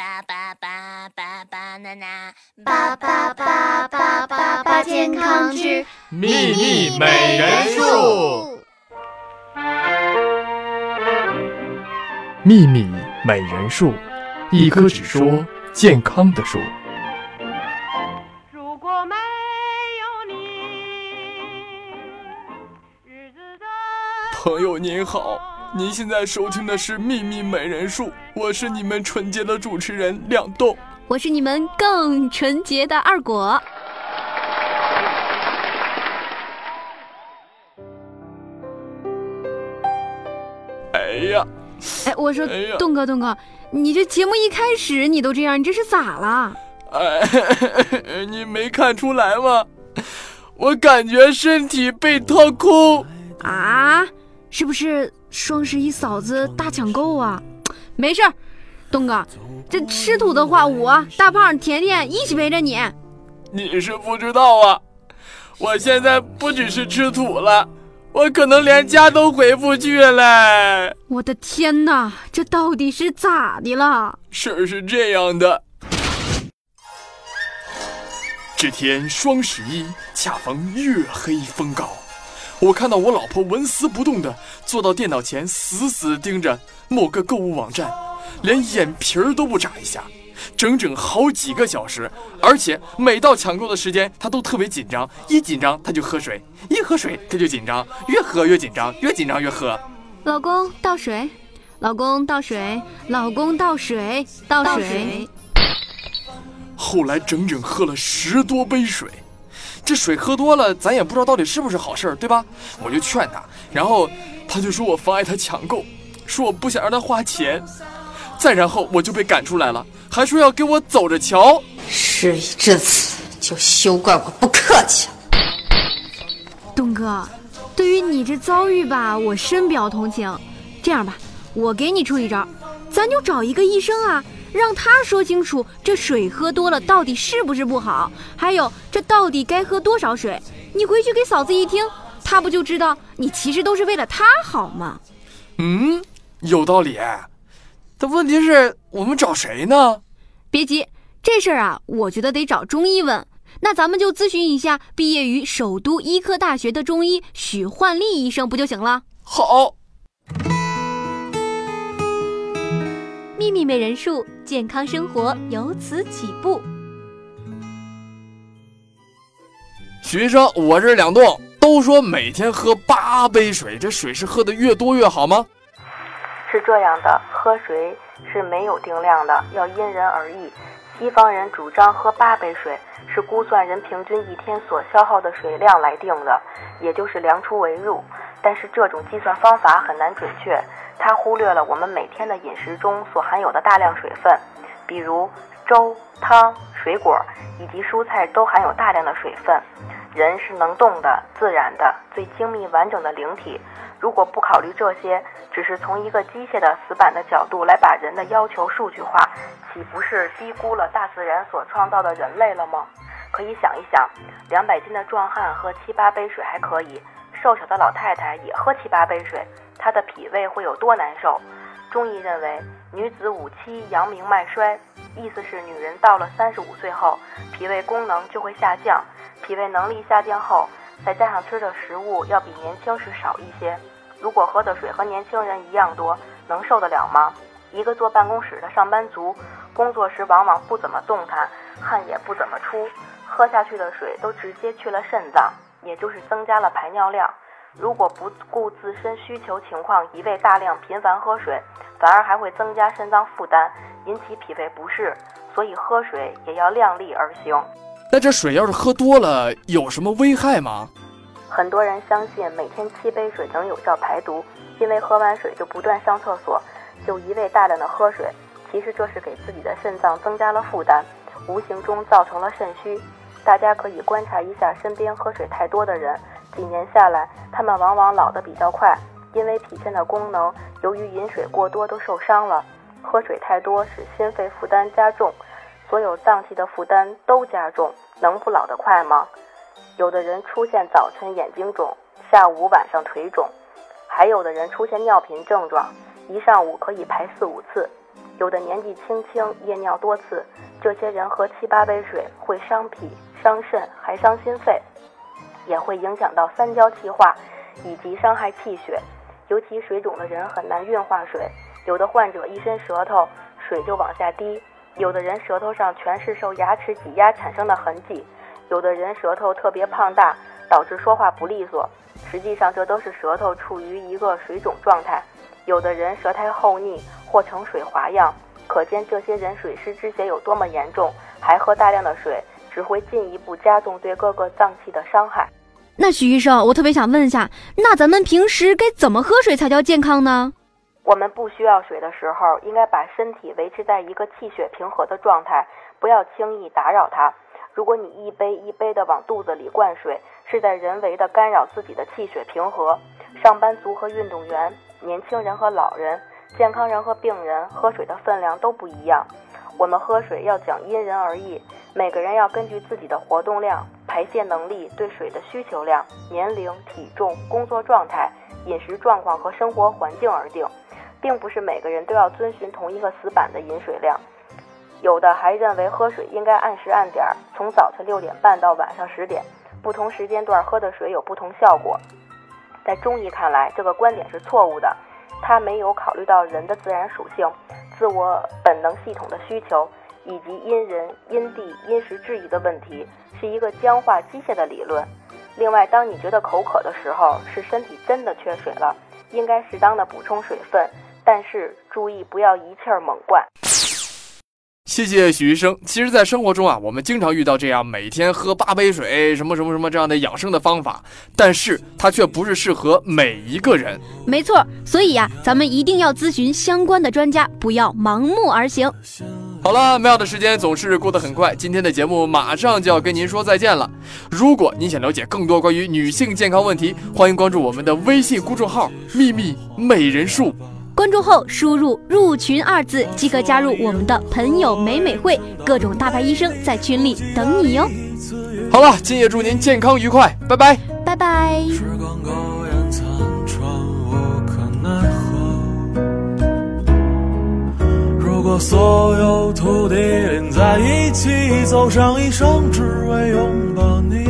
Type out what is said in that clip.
巴巴巴巴巴娜娜，巴巴巴巴巴巴健康之秘密美人树。秘密美人树，一棵只说健康的树。如果没有你，日子的朋友您好，您现在收听的是《秘密美人树》，我是你们纯洁的主持人亮豆。我是你们更纯洁的二果。哎呀，哎，我说哎呀东哥，栋哥，你这节目一开始你都这样，你这是咋了？哎，你没看出来吗？我感觉身体被掏空。啊？是不是双十一嫂子大抢购啊？没事儿，东哥，这吃土的话，我大胖、甜甜一起陪着你。你是不知道啊，我现在不只是吃土了，我可能连家都回不去了。我的天哪，这到底是咋的了？事儿是这样的，这天双十一恰逢月黑风高，我看到我老婆纹丝不动地坐到电脑前，死死盯着某个购物网站，连眼皮儿都不眨一下，整整好几个小时。而且每到抢购的时间，她都特别紧张，一紧张她就喝水，一喝水她就紧张，越喝越紧张，越紧张越喝。老公倒水，老公倒水，老公倒水，倒水。后来整整喝了十多杯水，这水喝多了，咱也不知道到底是不是好事儿，对吧？我就劝他，然后他就说我妨碍他抢购，说我不想让他花钱，再然后我就被赶出来了，还说要给我走着瞧。事已至此，就休怪我不客气了。东哥，对于你这遭遇吧，我深表同情。这样吧，我给你出一招，咱就找一个医生啊，让他说清楚这水喝多了到底是不是不好，还有这到底该喝多少水。你回去给嫂子一听，她不就知道你其实都是为了她好吗？嗯，有道理。但问题是我们找谁呢？别急，这事儿啊，我觉得得找中医问。那咱们就咨询一下毕业于首都医科大学的中医许焕丽医生不就行了？好，秘密美人数，健康生活由此起步。徐医生，我这两栋。都说每天喝八杯水，这水是喝的越多越好吗？是这样的，喝水是没有定量的，要因人而异。西方人主张喝八杯水，是估算人平均一天所消耗的水量来定的，也就是量出为入。但是这种计算方法很难准确，它忽略了我们每天的饮食中所含有的大量水分，比如粥、汤、水果以及蔬菜都含有大量的水分。人是能动的、自然的、最精密完整的灵体。如果不考虑这些，只是从一个机械的死板的角度来把人的要求数据化，岂不是低估了大自然所创造的人类了吗？可以想一想，两百斤的壮汉喝七八杯水还可以，瘦小的老太太也喝七八杯水，她的脾胃会有多难受？中医认为，女子五七，阳明脉衰，意思是女人到了三十五岁后，脾胃功能就会下降，脾胃能力下降后，再加上吃的食物要比年轻时少一些。如果喝的水和年轻人一样多，能受得了吗？一个坐办公室的上班族，工作时往往不怎么动弹，汗也不怎么出，喝下去的水都直接去了肾脏，也就是增加了排尿量。如果不顾自身需求情况，一味大量频繁喝水，反而还会增加肾脏负担，引起脾胃不适。所以喝水也要量力而行。那这水要是喝多了，有什么危害吗？很多人相信每天七杯水能有效排毒，因为喝完水就不断上厕所，就一味大量的喝水。其实这是给自己的肾脏增加了负担，无形中造成了肾虚。大家可以观察一下身边喝水太多的人，几年下来，他们往往老得比较快，因为脾肾的功能由于饮水过多都受伤了。喝水太多使心肺负担加重，所有脏器的负担都加重，能不老得快吗？有的人出现早晨眼睛肿，下午晚上腿肿，还有的人出现尿频症状，一上午可以排四五次。有的年纪轻轻夜尿多次，这些人喝七八杯水会伤脾、伤肾，还伤心肺，也会影响到三焦气化，以及伤害气血。尤其水肿的人很难运化水，有的患者一伸舌头，水就往下滴；有的人舌头上全是受牙齿挤压产生的痕迹；有的人舌头特别胖大，导致说话不利索。实际上，这都是舌头处于一个水肿状态。有的人舌苔厚腻或呈水滑样，可见这些人水湿之邪有多么严重。还喝大量的水，只会进一步加重对各个脏器的伤害。那许医生，我特别想问一下，那咱们平时该怎么喝水才叫健康呢？我们不需要水的时候，应该把身体维持在一个气血平和的状态，不要轻易打扰它。如果你一杯一杯的往肚子里灌水，是在人为的干扰自己的气血平和。上班族和运动员、年轻人和老人、健康人和病人喝水的分量都不一样。我们喝水要讲因人而异，每个人要根据自己的活动量、排泄能力、对水的需求量、年龄、体重、工作状态、饮食状况和生活环境而定，并不是每个人都要遵循同一个死板的饮水量。有的还认为喝水应该按时按点儿，从早晨六点半到晚上十点，不同时间段喝的水有不同效果。在中医看来，这个观点是错误的，它没有考虑到人的自然属性。自我本能系统的需求，以及因人因地因时制宜的问题，是一个僵化机械的理论。另外，当你觉得口渴的时候，是身体真的缺水了，应该适当的补充水分，但是注意不要一气儿猛灌。谢谢许医生。其实，在生活中啊，我们经常遇到这样每天喝八杯水，什么什么什么这样的养生的方法，但是它却不是适合每一个人。没错，所以呀，咱们一定要咨询相关的专家，不要盲目而行。好了，妙的时间总是过得很快，今天的节目马上就要跟您说再见了。如果您想了解更多关于女性健康问题，欢迎关注我们的微信公众号“秘密美人术”。关注后输入“入群”二字即可加入我们的朋友美美会，各种大牌医生在群里等你哟。好了，今夜祝您健康愉快，拜拜，拜拜。时光苟延残喘，无可奈何。如果所有土地连在一起，走上一生，只为拥抱你。